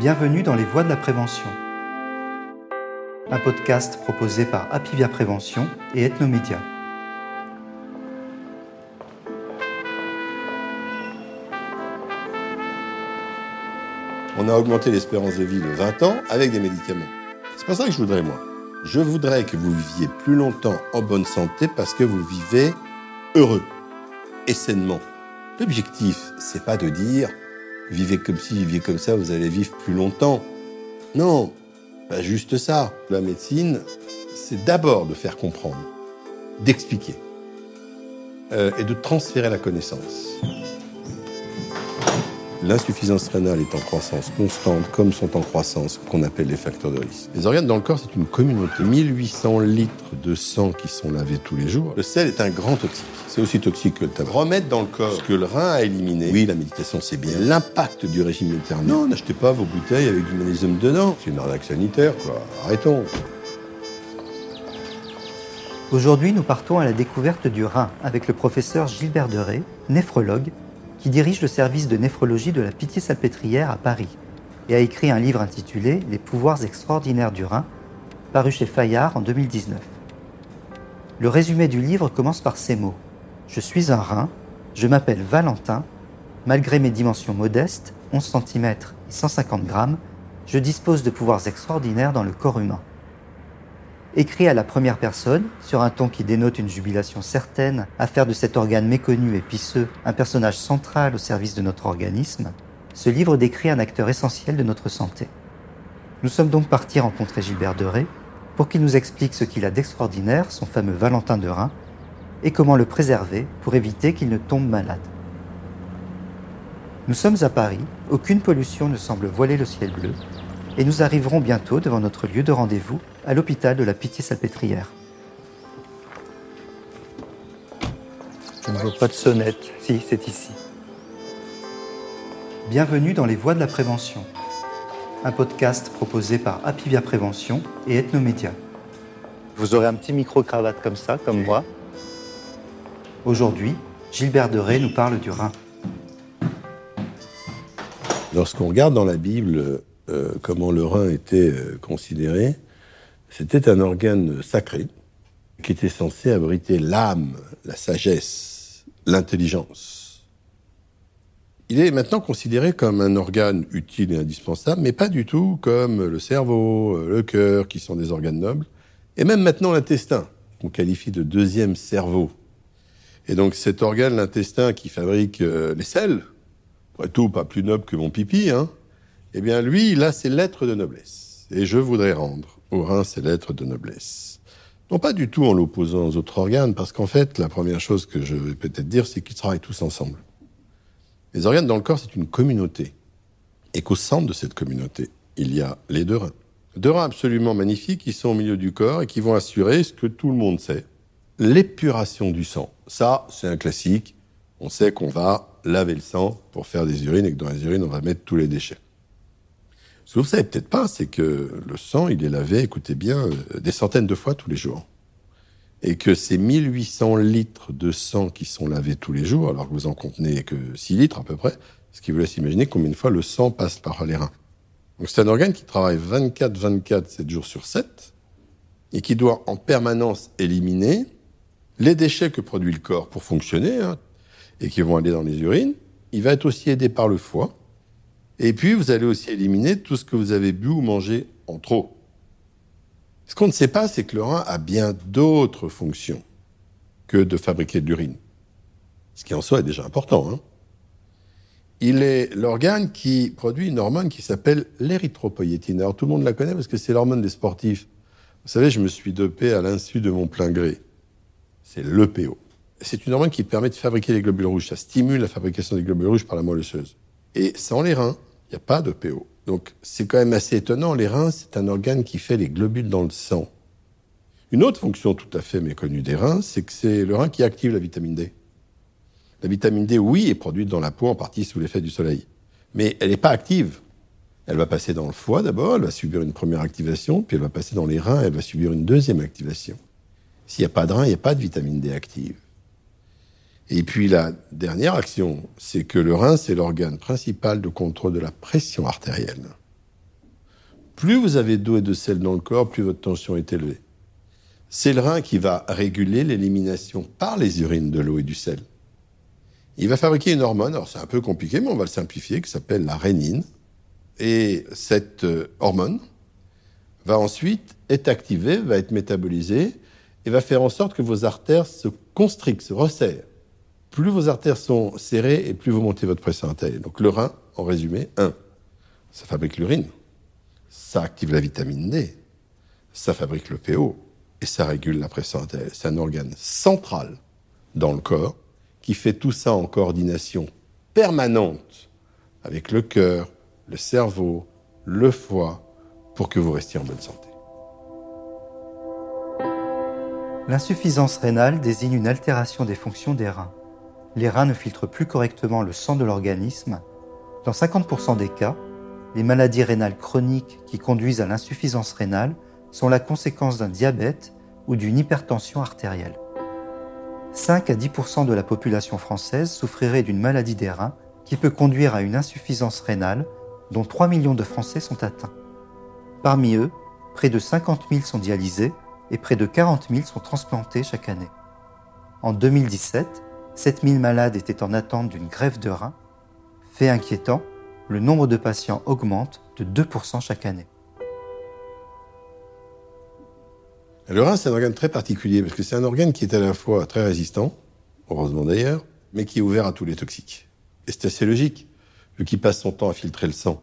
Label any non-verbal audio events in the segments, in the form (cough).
Bienvenue dans les voies de la prévention. Un podcast proposé par Apivia Prévention et Ethnomédia. On a augmenté l'espérance de vie de 20 ans avec des médicaments. C'est pas ça que je voudrais moi. Je voudrais que vous viviez plus longtemps en bonne santé parce que vous vivez heureux et sainement. L'objectif, c'est pas de dire vivez comme si, vivez comme ça, vous allez vivre plus longtemps. Non, pas juste ça. La médecine, c'est d'abord de faire comprendre, d'expliquer euh, et de transférer la connaissance. L'insuffisance rénale est en croissance constante, comme sont en croissance ce qu'on appelle les facteurs de risque. Les organes dans le corps, c'est une communauté. 1800 litres de sang qui sont lavés tous les jours. Le sel est un grand toxique. C'est aussi toxique que le tabac. Remettre dans le corps ce que le rein a éliminé. Oui, la méditation, c'est bien. L'impact du régime méditerranéen. Non, n'achetez pas vos bouteilles avec du magnésium dedans. C'est une arnaque sanitaire, quoi. Arrêtons. Aujourd'hui, nous partons à la découverte du rein avec le professeur Gilbert Deré, néphrologue, qui dirige le service de néphrologie de la Pitié-Salpêtrière à Paris et a écrit un livre intitulé Les pouvoirs extraordinaires du rein, paru chez Fayard en 2019. Le résumé du livre commence par ces mots. Je suis un rein, je m'appelle Valentin, malgré mes dimensions modestes, 11 cm et 150 grammes, je dispose de pouvoirs extraordinaires dans le corps humain. Écrit à la première personne, sur un ton qui dénote une jubilation certaine à faire de cet organe méconnu et pisseux un personnage central au service de notre organisme, ce livre décrit un acteur essentiel de notre santé. Nous sommes donc partis rencontrer Gilbert Deré pour qu'il nous explique ce qu'il a d'extraordinaire, son fameux Valentin de Rhin, et comment le préserver pour éviter qu'il ne tombe malade. Nous sommes à Paris, aucune pollution ne semble voiler le ciel bleu, et nous arriverons bientôt devant notre lieu de rendez-vous à l'hôpital de la Pitié-Salpêtrière. Je ne vois pas de sonnette. Si, c'est ici. Bienvenue dans les voies de la prévention. Un podcast proposé par Apivia Prévention et Ethnomédia. Vous aurez un petit micro-cravate comme ça, comme moi. Aujourd'hui, Gilbert Deré nous parle du rein. Lorsqu'on regarde dans la Bible euh, comment le rein était euh, considéré, c'était un organe sacré qui était censé abriter l'âme, la sagesse, l'intelligence. Il est maintenant considéré comme un organe utile et indispensable, mais pas du tout comme le cerveau, euh, le cœur, qui sont des organes nobles, et même maintenant l'intestin, qu'on qualifie de deuxième cerveau. Et donc cet organe, l'intestin, qui fabrique les sels, après tout, pas plus noble que mon pipi, hein, eh bien lui, il a ses lettres de noblesse. Et je voudrais rendre au rein ses lettres de noblesse. Non pas du tout en l'opposant aux autres organes, parce qu'en fait, la première chose que je vais peut-être dire, c'est qu'ils travaillent tous ensemble. Les organes dans le corps, c'est une communauté. Et qu'au centre de cette communauté, il y a les deux reins. Deux reins absolument magnifiques qui sont au milieu du corps et qui vont assurer ce que tout le monde sait. L'épuration du sang. Ça, c'est un classique. On sait qu'on va laver le sang pour faire des urines et que dans les urines, on va mettre tous les déchets. Ce que vous savez peut-être pas, c'est que le sang, il est lavé, écoutez bien, euh, des centaines de fois tous les jours. Et que ces 1800 litres de sang qui sont lavés tous les jours, alors que vous en contenez que 6 litres à peu près, ce qui vous laisse imaginer combien de fois le sang passe par les reins. Donc c'est un organe qui travaille 24, 24, 7 jours sur 7, et qui doit en permanence éliminer les déchets que produit le corps pour fonctionner, hein, et qui vont aller dans les urines. Il va être aussi aidé par le foie, et puis, vous allez aussi éliminer tout ce que vous avez bu ou mangé en trop. Ce qu'on ne sait pas, c'est que le rein a bien d'autres fonctions que de fabriquer de l'urine. Ce qui en soi est déjà important. Hein. Il est l'organe qui produit une hormone qui s'appelle l'érythropoïétine. Alors tout le monde la connaît parce que c'est l'hormone des sportifs. Vous savez, je me suis dopé à l'insu de mon plein gré. C'est l'EPO. C'est une hormone qui permet de fabriquer les globules rouges. Ça stimule la fabrication des globules rouges par la moelle osseuse. Et sans les reins, il n'y a pas de PO. Donc c'est quand même assez étonnant. Les reins, c'est un organe qui fait les globules dans le sang. Une autre fonction tout à fait méconnue des reins, c'est que c'est le rein qui active la vitamine D. La vitamine D, oui, est produite dans la peau en partie sous l'effet du soleil. Mais elle n'est pas active. Elle va passer dans le foie d'abord, elle va subir une première activation, puis elle va passer dans les reins, elle va subir une deuxième activation. S'il n'y a pas de rein, il n'y a pas de vitamine D active. Et puis la dernière action, c'est que le rein, c'est l'organe principal de contrôle de la pression artérielle. Plus vous avez d'eau et de sel dans le corps, plus votre tension est élevée. C'est le rein qui va réguler l'élimination par les urines de l'eau et du sel. Il va fabriquer une hormone, alors c'est un peu compliqué, mais on va le simplifier, qui s'appelle la rénine. Et cette euh, hormone va ensuite être activée, va être métabolisée, et va faire en sorte que vos artères se constrictent, se resserrent. Plus vos artères sont serrées, et plus vous montez votre pression artérielle. Donc le rein, en résumé, 1. Ça fabrique l'urine, ça active la vitamine D, ça fabrique le PO, et ça régule la pression artérielle. C'est un organe central dans le corps qui fait tout ça en coordination permanente avec le cœur, le cerveau, le foie, pour que vous restiez en bonne santé. L'insuffisance rénale désigne une altération des fonctions des reins. Les reins ne filtrent plus correctement le sang de l'organisme. Dans 50% des cas, les maladies rénales chroniques qui conduisent à l'insuffisance rénale sont la conséquence d'un diabète ou d'une hypertension artérielle. 5 à 10% de la population française souffrirait d'une maladie des reins qui peut conduire à une insuffisance rénale dont 3 millions de Français sont atteints. Parmi eux, près de 50 000 sont dialysés et près de 40 000 sont transplantés chaque année. En 2017, 7 000 malades étaient en attente d'une greffe de rein. Fait inquiétant, le nombre de patients augmente de 2% chaque année. Le rein, c'est un organe très particulier parce que c'est un organe qui est à la fois très résistant, heureusement d'ailleurs, mais qui est ouvert à tous les toxiques. Et c'est assez logique, vu qu'il passe son temps à filtrer le sang.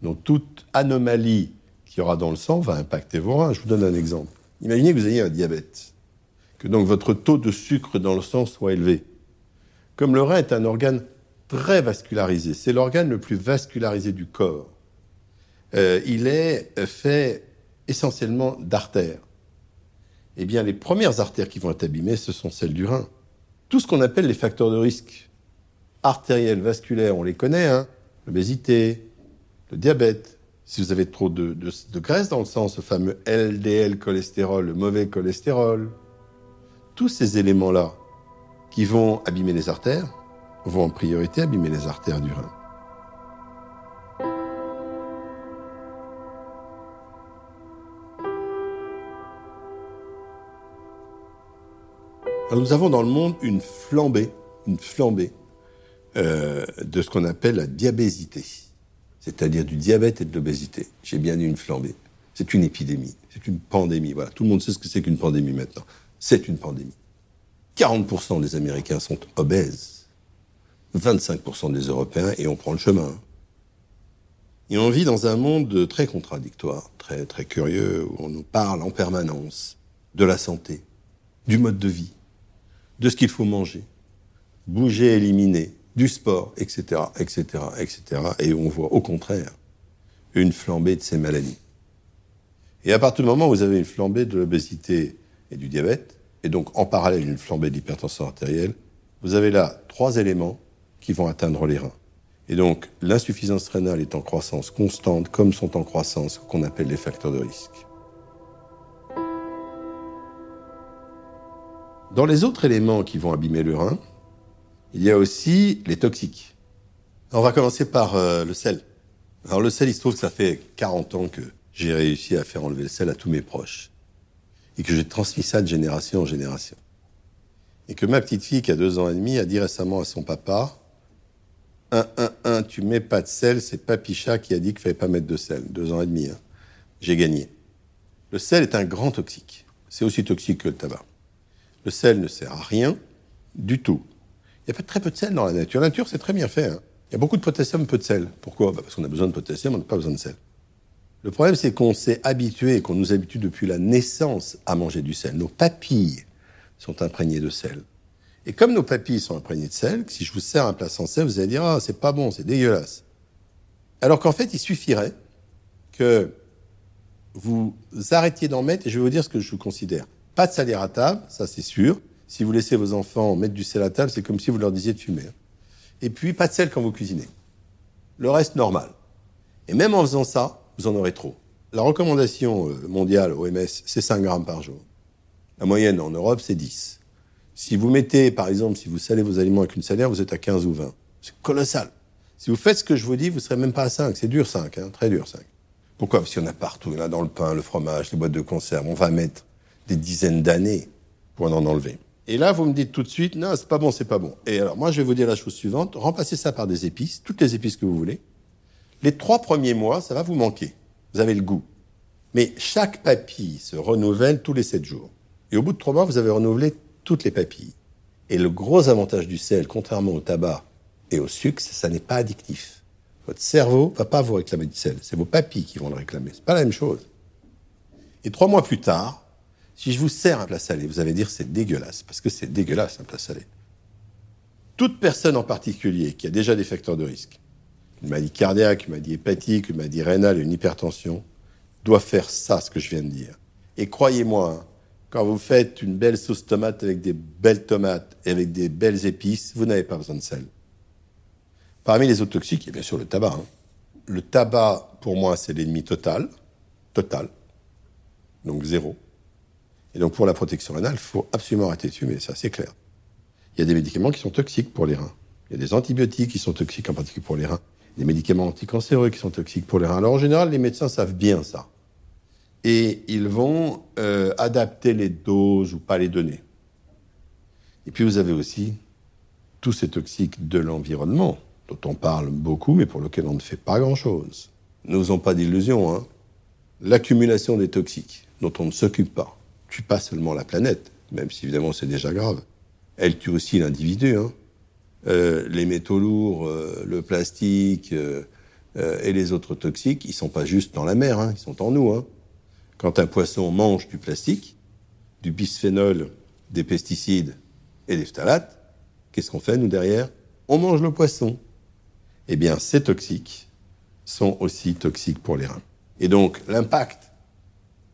Donc toute anomalie qu'il y aura dans le sang va impacter vos reins. Je vous donne un exemple. Imaginez que vous ayez un diabète, que donc votre taux de sucre dans le sang soit élevé. Comme le rein est un organe très vascularisé, c'est l'organe le plus vascularisé du corps. Euh, il est fait essentiellement d'artères eh bien, les premières artères qui vont être abîmées, ce sont celles du rein. Tout ce qu'on appelle les facteurs de risque artériels, vasculaires, on les connaît, hein l'obésité, le diabète. Si vous avez trop de, de graisse dans le sang, ce fameux LDL cholestérol, le mauvais cholestérol, tous ces éléments-là qui vont abîmer les artères vont en priorité abîmer les artères du rein. nous avons dans le monde une flambée, une flambée euh, de ce qu'on appelle la diabésité, c'est-à-dire du diabète et de l'obésité. J'ai bien dit une flambée. C'est une épidémie, c'est une pandémie. Voilà, tout le monde sait ce que c'est qu'une pandémie maintenant. C'est une pandémie. 40% des Américains sont obèses, 25% des Européens, et on prend le chemin. Et on vit dans un monde très contradictoire, très, très curieux, où on nous parle en permanence de la santé, du mode de vie, de ce qu'il faut manger, bouger, éliminer, du sport, etc., etc., etc. Et on voit au contraire une flambée de ces maladies. Et à partir du moment où vous avez une flambée de l'obésité et du diabète, et donc en parallèle une flambée de l'hypertension artérielle, vous avez là trois éléments qui vont atteindre les reins. Et donc l'insuffisance rénale est en croissance constante, comme sont en croissance ce qu'on appelle les facteurs de risque. Dans les autres éléments qui vont abîmer le rein, il y a aussi les toxiques. On va commencer par euh, le sel. Alors le sel, il se trouve que ça fait 40 ans que j'ai réussi à faire enlever le sel à tous mes proches. Et que j'ai transmis ça de génération en génération. Et que ma petite fille, qui a deux ans et demi, a dit récemment à son papa, un, un, un, tu mets pas de sel, c'est Papicha qui a dit qu'il fallait pas mettre de sel. Deux ans et demi, hein. J'ai gagné. Le sel est un grand toxique. C'est aussi toxique que le tabac. Le sel ne sert à rien du tout. Il y a très peu de sel dans la nature. La nature, c'est très bien fait. Hein. Il y a beaucoup de potassium, peu de sel. Pourquoi? Bah, Parce qu'on a besoin de potassium, on n'a pas besoin de sel. Le problème, c'est qu'on s'est habitué, qu'on nous habitue depuis la naissance à manger du sel. Nos papilles sont imprégnées de sel. Et comme nos papilles sont imprégnées de sel, si je vous sers un plat sans sel, vous allez dire ah c'est pas bon, c'est dégueulasse. Alors qu'en fait, il suffirait que vous arrêtiez d'en mettre, et je vais vous dire ce que je considère. Pas de salaire à table, ça c'est sûr. Si vous laissez vos enfants mettre du sel à table, c'est comme si vous leur disiez de fumer. Et puis, pas de sel quand vous cuisinez. Le reste, normal. Et même en faisant ça, vous en aurez trop. La recommandation euh, mondiale OMS, c'est 5 grammes par jour. La moyenne en Europe, c'est 10. Si vous mettez, par exemple, si vous salez vos aliments avec une salaire, vous êtes à 15 ou 20. C'est colossal. Si vous faites ce que je vous dis, vous serez même pas à 5. C'est dur 5, hein, très dur 5. Pourquoi? Parce qu'il y en a partout. Il y en a dans le pain, le fromage, les boîtes de conserve. On va mettre des dizaines d'années pour en enlever. Et là, vous me dites tout de suite, non, c'est pas bon, c'est pas bon. Et alors, moi, je vais vous dire la chose suivante. Remplacez ça par des épices, toutes les épices que vous voulez. Les trois premiers mois, ça va vous manquer. Vous avez le goût. Mais chaque papille se renouvelle tous les sept jours. Et au bout de trois mois, vous avez renouvelé toutes les papilles. Et le gros avantage du sel, contrairement au tabac et au sucre, ça n'est pas addictif. Votre cerveau va pas vous réclamer du sel. C'est vos papilles qui vont le réclamer. C'est pas la même chose. Et trois mois plus tard, si je vous sers un plat salé, vous allez dire c'est dégueulasse, parce que c'est dégueulasse un plat salé. Toute personne en particulier qui a déjà des facteurs de risque, une maladie cardiaque, une maladie hépatique, une maladie rénale, une hypertension, doit faire ça, ce que je viens de dire. Et croyez-moi, hein, quand vous faites une belle sauce tomate avec des belles tomates et avec des belles épices, vous n'avez pas besoin de sel. Parmi les autres toxiques, il y a bien sûr le tabac. Hein. Le tabac, pour moi, c'est l'ennemi total. Total. Donc zéro. Et donc pour la protection rénale, il faut absolument arrêter de fumer, ça c'est clair. Il y a des médicaments qui sont toxiques pour les reins. Il y a des antibiotiques qui sont toxiques en particulier pour les reins. Des médicaments anticancéreux qui sont toxiques pour les reins. Alors en général, les médecins savent bien ça. Et ils vont euh, adapter les doses ou pas les donner. Et puis vous avez aussi tous ces toxiques de l'environnement, dont on parle beaucoup, mais pour lesquels on ne fait pas grand-chose. N'osons pas d'illusions. Hein. L'accumulation des toxiques, dont on ne s'occupe pas, tue pas seulement la planète, même si évidemment c'est déjà grave. Elle tue aussi l'individu. Hein. Euh, les métaux lourds, euh, le plastique euh, et les autres toxiques, ils sont pas juste dans la mer, hein, ils sont en nous. Hein. Quand un poisson mange du plastique, du bisphénol, des pesticides et des phtalates, qu'est-ce qu'on fait nous derrière? On mange le poisson. Eh bien, ces toxiques sont aussi toxiques pour les reins. Et donc, l'impact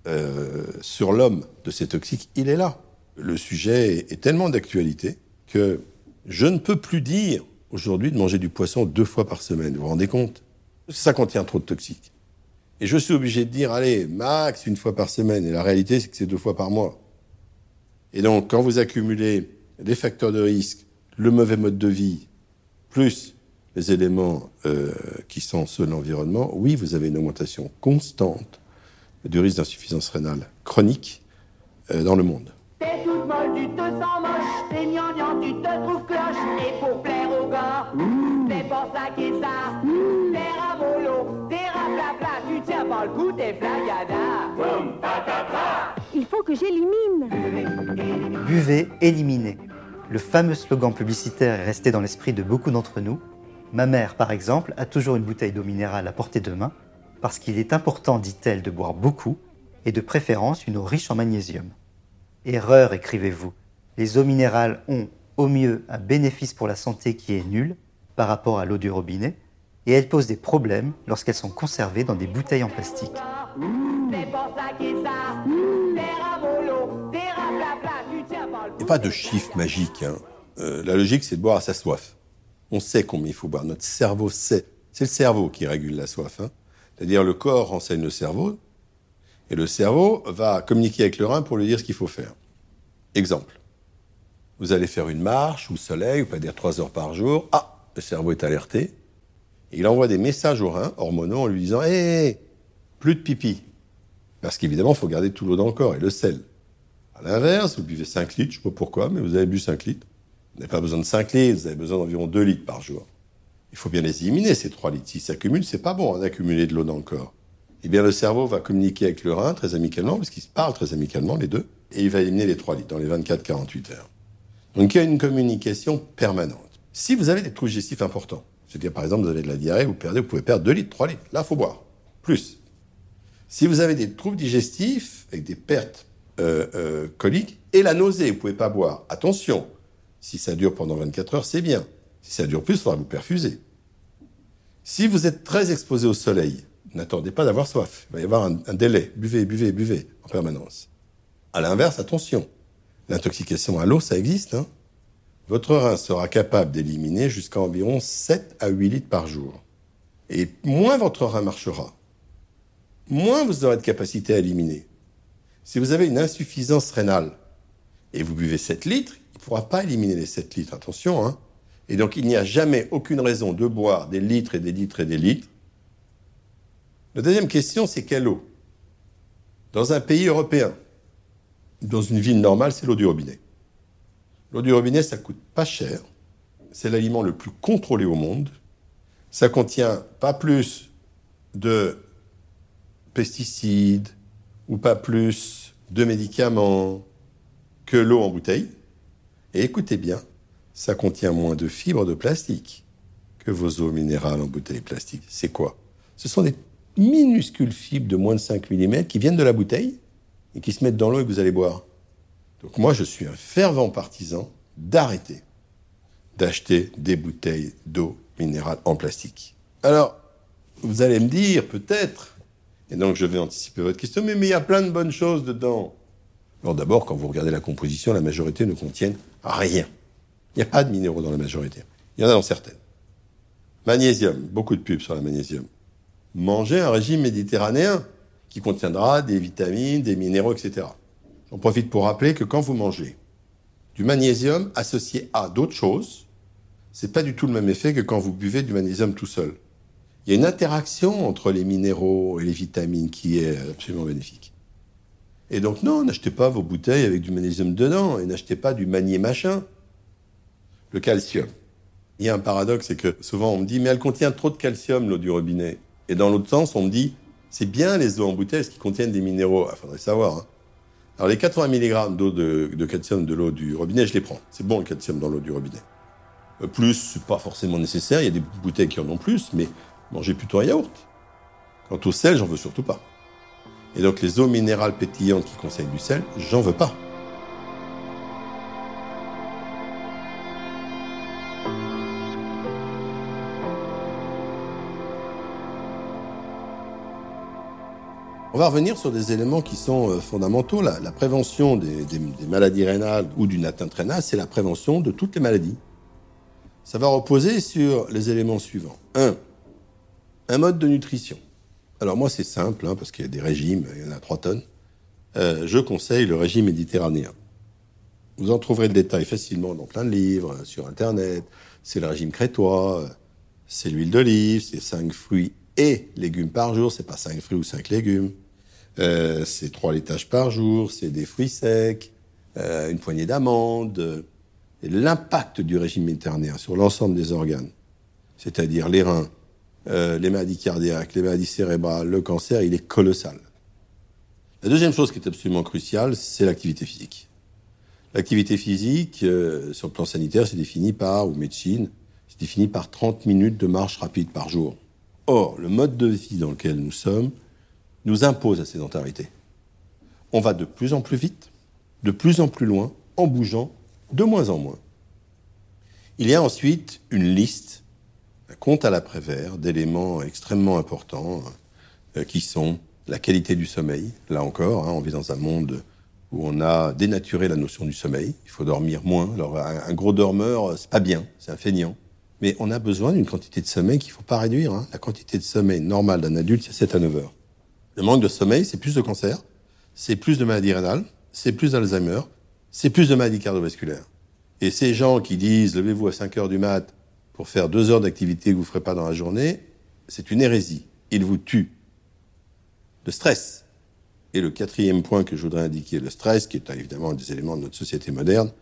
euh, sur l'homme de ces toxiques, il est là. Le sujet est tellement d'actualité que je ne peux plus dire aujourd'hui de manger du poisson deux fois par semaine. Vous vous rendez compte? Ça contient trop de toxiques. Et je suis obligé de dire, allez, max une fois par semaine. Et la réalité, c'est que c'est deux fois par mois. Et donc, quand vous accumulez les facteurs de risque, le mauvais mode de vie, plus les éléments euh, qui sont ceux de l'environnement, oui, vous avez une augmentation constante du risque d'insuffisance rénale chronique euh, dans le monde. T'es tu te gnangnan, tu trouves cloche, et pour plaire aux gars, t'es pour ça qui ça, t'es ramolo, t'es raplapla, tu tiens pas le coup, t'es flagada. Il faut que j'élimine. Buvez, éliminez. Le fameux slogan publicitaire est resté dans l'esprit de beaucoup d'entre nous. Ma mère, par exemple, a toujours une bouteille d'eau minérale à portée de main parce qu'il est important, dit-elle, de boire beaucoup, et de préférence une eau riche en magnésium. Erreur, écrivez-vous. Les eaux minérales ont, au mieux, un bénéfice pour la santé qui est nul par rapport à l'eau du robinet, et elles posent des problèmes lorsqu'elles sont conservées dans des bouteilles en plastique. Il n'y a pas de chiffre magique. Hein. Euh, la logique, c'est de boire à sa soif. On sait combien il faut boire. Notre cerveau sait. C'est le cerveau qui régule la soif. Hein. C'est-à-dire le corps renseigne le cerveau, et le cerveau va communiquer avec le rein pour lui dire ce qu'il faut faire. Exemple. Vous allez faire une marche au soleil, ou pas dire trois heures par jour. Ah, le cerveau est alerté. Il envoie des messages au rein, hormonaux, en lui disant Hé, plus de pipi. Parce qu'évidemment, il faut garder tout l'eau dans le corps et le sel. À l'inverse, vous buvez 5 litres, je ne sais pas pourquoi, mais vous avez bu 5 litres. Vous n'avez pas besoin de 5 litres, vous avez besoin d'environ 2 litres par jour il faut bien les éliminer, ces 3 litres. S'ils s'accumulent, c'est pas bon hein, d'accumuler de l'eau dans le corps. Eh bien, le cerveau va communiquer avec le rein très amicalement, parce qu'ils se parlent très amicalement, les deux, et il va éliminer les 3 litres dans les 24-48 heures. Donc, il y a une communication permanente. Si vous avez des troubles digestifs importants, c'est-à-dire, par exemple, vous avez de la diarrhée, vous perdez, vous pouvez perdre 2 litres, 3 litres. Là, il faut boire. Plus. Si vous avez des troubles digestifs, avec des pertes euh, euh, coliques, et la nausée, vous pouvez pas boire. Attention, si ça dure pendant 24 heures, c'est bien. Si ça dure plus, il faudra vous perfuser. Si vous êtes très exposé au soleil, n'attendez pas d'avoir soif. Il va y avoir un, délai. Buvez, buvez, buvez en permanence. À l'inverse, attention. L'intoxication à l'eau, ça existe. Hein. votre rein sera capable d'éliminer jusqu'à environ 7 à 8 litres par jour. Et moins votre rein marchera, moins vous aurez de capacité à éliminer. Si vous avez une insuffisance rénale et vous buvez 7 litres, il ne pourra pas éliminer les 7 litres. Attention, hein. Et donc il n'y a jamais aucune raison de boire des litres et des litres et des litres La deuxième question, c'est quelle eau? Dans un pays européen, dans une ville normale, c'est l'eau du robinet. L'eau du robinet, ça coûte pas cher. C'est l'aliment le plus contrôlé au monde. Ça contient pas plus de pesticides ou pas plus de médicaments que l'eau en bouteille. Et écoutez bien, ça contient moins de fibres de plastique que vos eaux minérales en bouteille plastique. C'est quoi? Ce sont des minuscules fibres de moins de 5 mm qui viennent de la bouteille et qui se mettent dans l'eau et que vous allez boire. Donc moi, je suis un fervent partisan d'arrêter d'acheter des bouteilles d'eau minérale en plastique. Alors, vous allez me dire peut-être, et donc je vais anticiper votre question, mais, il y a plein de bonnes choses dedans. Alors d'abord, quand vous regardez la composition, la majorité ne contiennent rien. Il n'y a pas de minéraux dans la majorité. Il y en a dans certaines. Magnésium, beaucoup de pubs sur le magnésium. Mangez un régime méditerranéen qui contiendra des vitamines, des minéraux, etc. J'en profite pour rappeler que quand vous mangez du magnésium associé à d'autres choses, c'est pas du tout le même effet que quand vous buvez du magnésium tout seul. Il y a une interaction entre les minéraux et les vitamines qui est absolument bénéfique. Et donc non, n'achetez pas vos bouteilles avec du magnésium dedans et n'achetez pas du magné machin. Le calcium. Il y a un paradoxe, c'est que souvent on me dit mais elle contient trop de calcium l'eau du robinet. Et dans l'autre sens, on me dit c'est bien les eaux en bouteille parce qu'ils contiennent des minéraux. Il faudrait savoir. Hein. Alors les 80 mg d'eau de, calcium de l'eau du robinet, je les prends. C'est bon le calcium dans l'eau du robinet. Euh, plus, c'est pas forcément nécessaire. Il y a des bouteilles qui en ont plus, mais mangez plutôt un yaourt. Quant au sel, j'en veux surtout pas. Et donc les eaux minérales pétillantes qui conseillent du sel, j'en veux pas. Va revenir sur des éléments qui sont euh, fondamentaux. La, prévention des, maladies rénales ou d'une atteinte rénale, c'est la prévention de toutes les maladies. Ça va reposer sur les éléments suivants. Un, un mode de nutrition. Alors moi, c'est simple, hein, parce qu'il y a des régimes, il y en a trois tonnes. Euh, je conseille le régime méditerranéen. Vous en trouverez le détail facilement dans plein de livres, sur Internet. C'est le régime crétois, c'est l'huile d'olive, c'est cinq fruits et légumes par jour. C'est pas cinq fruits ou cinq légumes. Euh, c'est trois laitages par jour, c'est des fruits secs, euh, une poignée d'amandes. L'impact du régime méditerranéen sur l'ensemble des organes, c'est-à-dire les reins, euh, les maladies cardiaques, les maladies cérébrales, le cancer, il est colossal. La deuxième chose qui est absolument cruciale, c'est l'activité physique. L'activité physique, sur le plan sanitaire, c'est défini par, ou médecine, c'est défini par 30 minutes de marche rapide par jour. Or, le mode de vie dans lequel nous sommes nous impose la sédentarité. On va de plus en plus vite, de plus en plus loin, en bougeant de moins en moins. Il y a ensuite une liste compte à l'après-vert d'éléments extrêmement importants euh, qui sont la qualité du sommeil. Là encore, hein, on vit dans un monde où on a dénaturé la notion du sommeil. Il faut dormir moins. Alors, un, gros dormeur, c'est pas bien, c'est un feignant. Mais on a besoin d'une quantité de sommeil qu'il faut pas réduire. Hein. La quantité de sommeil normale d'un adulte, c'est 7 à 9 heures. Le manque de sommeil, c'est plus de cancer, c'est plus de maladies rénales, c'est plus d'Alzheimer, c'est plus de maladies cardiovasculaires. Et ces gens qui disent levez-vous à 5 heures du mat, pour faire deux heures d'activité que vous ne ferez pas dans la journée, c'est une hérésie. Il vous tue. Le stress. Et le quatrième point que je voudrais indiquer, le stress, qui est évidemment un des éléments de notre société moderne,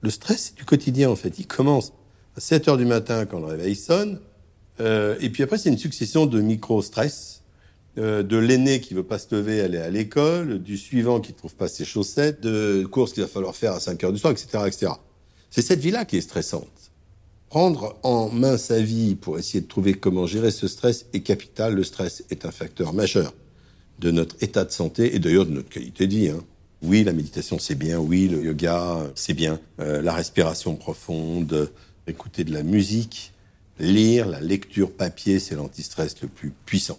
le stress, c'est du quotidien en fait. Il commence à 7 heures du matin quand le réveil sonne, euh, et puis après c'est une succession de micro-stress, euh, de l'aîné qui veut pas se lever, aller à l'école, du suivant qui ne trouve pas ses chaussettes, de courses qu'il va falloir faire à 5 heures du soir, etc., etc. C'est cette vie-là qui est stressante prendre en main sa vie pour essayer de trouver comment gérer ce stress est capital. Le stress est un facteur majeur de notre état de santé et d'ailleurs de notre qualité de vie. Hein. Oui, la méditation c'est bien, oui, le yoga c'est bien, euh, la respiration profonde, écouter de la musique, lire, la lecture papier, c'est l'antistress le plus puissant.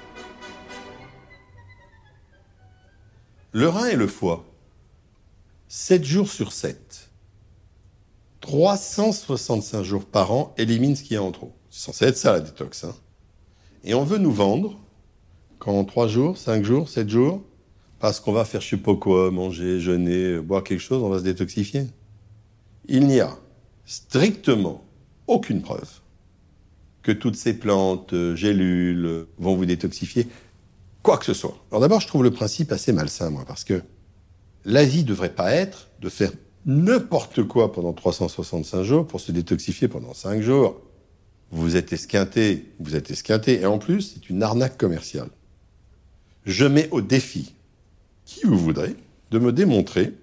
Le rein et le foie, 7 jours sur 7, 365 jours par an, éliminent ce qu'il y a en trop. C'est censé être ça la détox. Hein. Et on veut nous vendre, quand 3 jours, 5 jours, 7 jours, parce qu'on va faire je sais pas quoi, manger, jeûner, boire quelque chose, on va se détoxifier. Il n'y a strictement aucune preuve que toutes ces plantes, euh, gélules, vont vous détoxifier, quoi que ce soit. Alors d'abord, je trouve le principe assez malsain, moi, parce que la vie devrait pas être de faire n'importe quoi pendant 365 jours pour se détoxifier pendant 5 jours. Vous êtes esquinté, vous êtes esquinté, et en plus, c'est une arnaque commerciale. Je mets au défi qui vous voudrez de me démontrer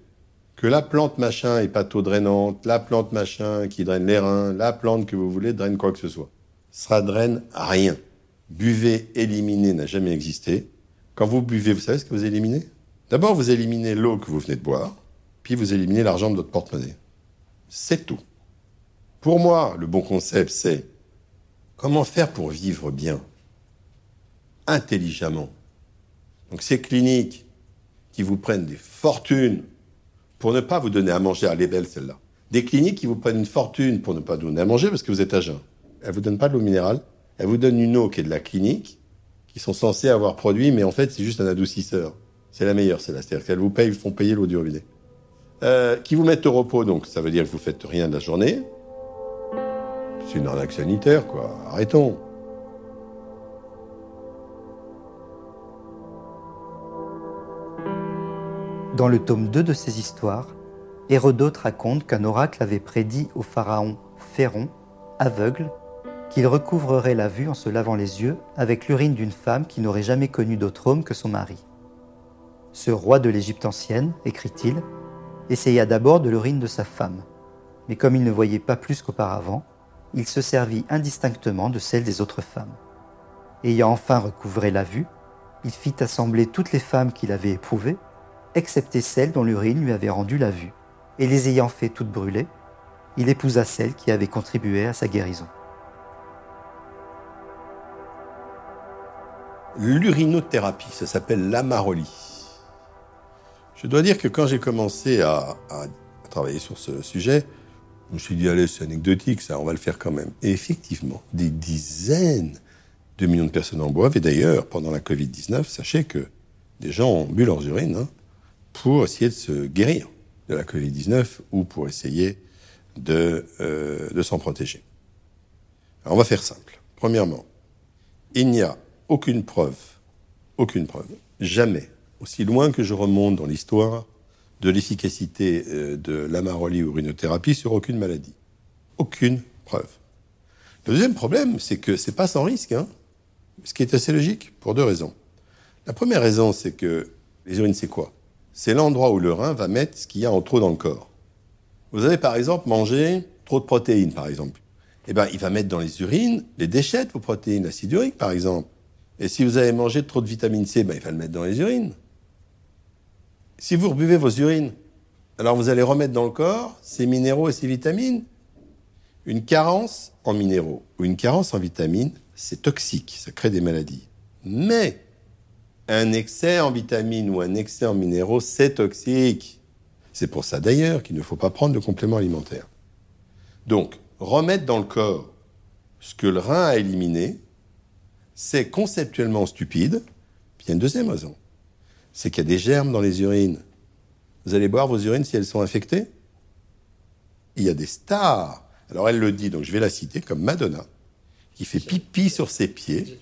que la plante machin est patho-drainante, la plante machin qui draine les reins, la plante que vous voulez draine quoi que ce soit. Ça draine rien. Buvez, éliminez n'a jamais existé. Quand vous buvez, vous savez ce que vous éliminez? D'abord, vous éliminez l'eau que vous venez de boire, puis vous éliminez l'argent de votre porte-monnaie. C'est tout. Pour moi, le bon concept, c'est comment faire pour vivre bien, intelligemment. Donc ces cliniques qui vous prennent des fortunes pour ne pas vous donner à manger, à les belles celles-là. Des cliniques qui vous prennent une fortune pour ne pas vous donner à manger parce que vous êtes à jeun. Elles vous donnent pas de l'eau minérale, elles vous donnent une eau qui est de la clinique, qui sont censées avoir produit, mais en fait c'est juste un adoucisseur. C'est la meilleure, c'est la C'est-à-dire qu'elles vous payent, font payer l'eau du robinet. Euh, qui vous mettent au repos, donc ça veut dire que vous faites rien de la journée. C'est une arnaque sanitaire, quoi. Arrêtons. Dans le tome 2 de ces histoires, Hérodote raconte qu'un oracle avait prédit au pharaon Féron, aveugle, qu'il recouvrerait la vue en se lavant les yeux avec l'urine d'une femme qui n'aurait jamais connu d'autre homme que son mari. Ce roi de l'Égypte ancienne, écrit-il, essaya d'abord de l'urine de sa femme, mais comme il ne voyait pas plus qu'auparavant, il se servit indistinctement de celle des autres femmes. Ayant enfin recouvré la vue, il fit assembler toutes les femmes qu'il avait éprouvées excepté celle dont l'urine lui avait rendu la vue, et les ayant fait toutes brûler, il épousa celle qui avait contribué à sa guérison. L'urinothérapie, ça s'appelle l'amarolie. Je dois dire que quand j'ai commencé à, travailler sur ce sujet, je me suis dit, allez, c'est anecdotique, ça, on va le faire quand même. Et effectivement, des dizaines de millions de personnes en boivent. Et d'ailleurs, pendant la Covid-19, sachez que des gens ont bu leurs urines. Hein pour essayer de se guérir de la Covid-19 ou pour essayer de, euh, de s'en protéger. Alors on va faire simple. Premièrement, il n'y a aucune preuve, aucune preuve, jamais, aussi loin que je remonte dans l'histoire, de l'efficacité euh, de l'amarolie ou urinothérapie sur aucune maladie. Aucune preuve. Le deuxième problème, c'est que c'est pas sans risque, hein, ce qui est assez logique, pour deux raisons. La première raison, c'est que les urines, c'est quoi? C'est l'endroit où le rein va mettre ce qu'il y a en trop dans le corps. Vous avez par exemple mangé trop de protéines, par exemple. Eh bien, il va mettre dans les urines les déchets de vos protéines, l'acide urique, par exemple. Et si vous avez mangé trop de vitamine C, ben, il va le mettre dans les urines. Si vous rebuvez vos urines, alors vous allez remettre dans le corps ces minéraux et ces vitamines. Une carence en minéraux ou une carence en vitamines, c'est toxique, ça crée des maladies. Mais un excès en vitamines ou un excès en minéraux, c'est toxique. C'est pour ça d'ailleurs qu'il ne faut pas prendre de compléments alimentaires. Donc, remettre dans le corps ce que le rein a éliminé, c'est conceptuellement stupide. Puis il y a une deuxième raison. C'est qu'il y a des germes dans les urines. Vous allez boire vos urines si elles sont infectées Il y a des stars. Alors elle le dit, donc je vais la citer, comme Madonna, qui fait pipi sur ses pieds,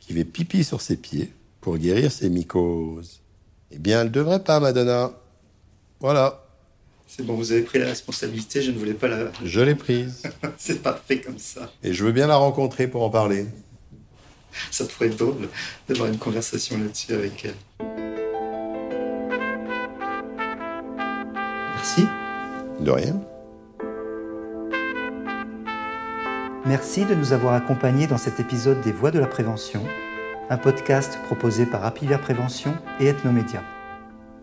qui fait pipi sur ses pieds, pour guérir ses mycoses. Eh bien, elle ne devrait pas, Madonna. Voilà. C'est bon, vous avez pris la responsabilité, je ne voulais pas la... Je l'ai prise. (laughs) C'est parfait comme ça. Et je veux bien la rencontrer pour en parler. Ça pourrait être drôle d'avoir une conversation là-dessus avec elle. Merci. De rien. Merci de nous avoir accompagnés dans cet épisode des Voix de la Prévention un podcast proposé par Apivia Prévention et Ethnomédia.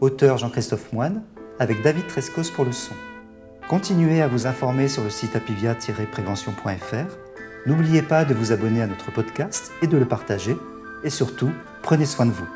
Auteur Jean-Christophe Moine, avec David Trescos pour le son. Continuez à vous informer sur le site apivia-prévention.fr. N'oubliez pas de vous abonner à notre podcast et de le partager. Et surtout, prenez soin de vous.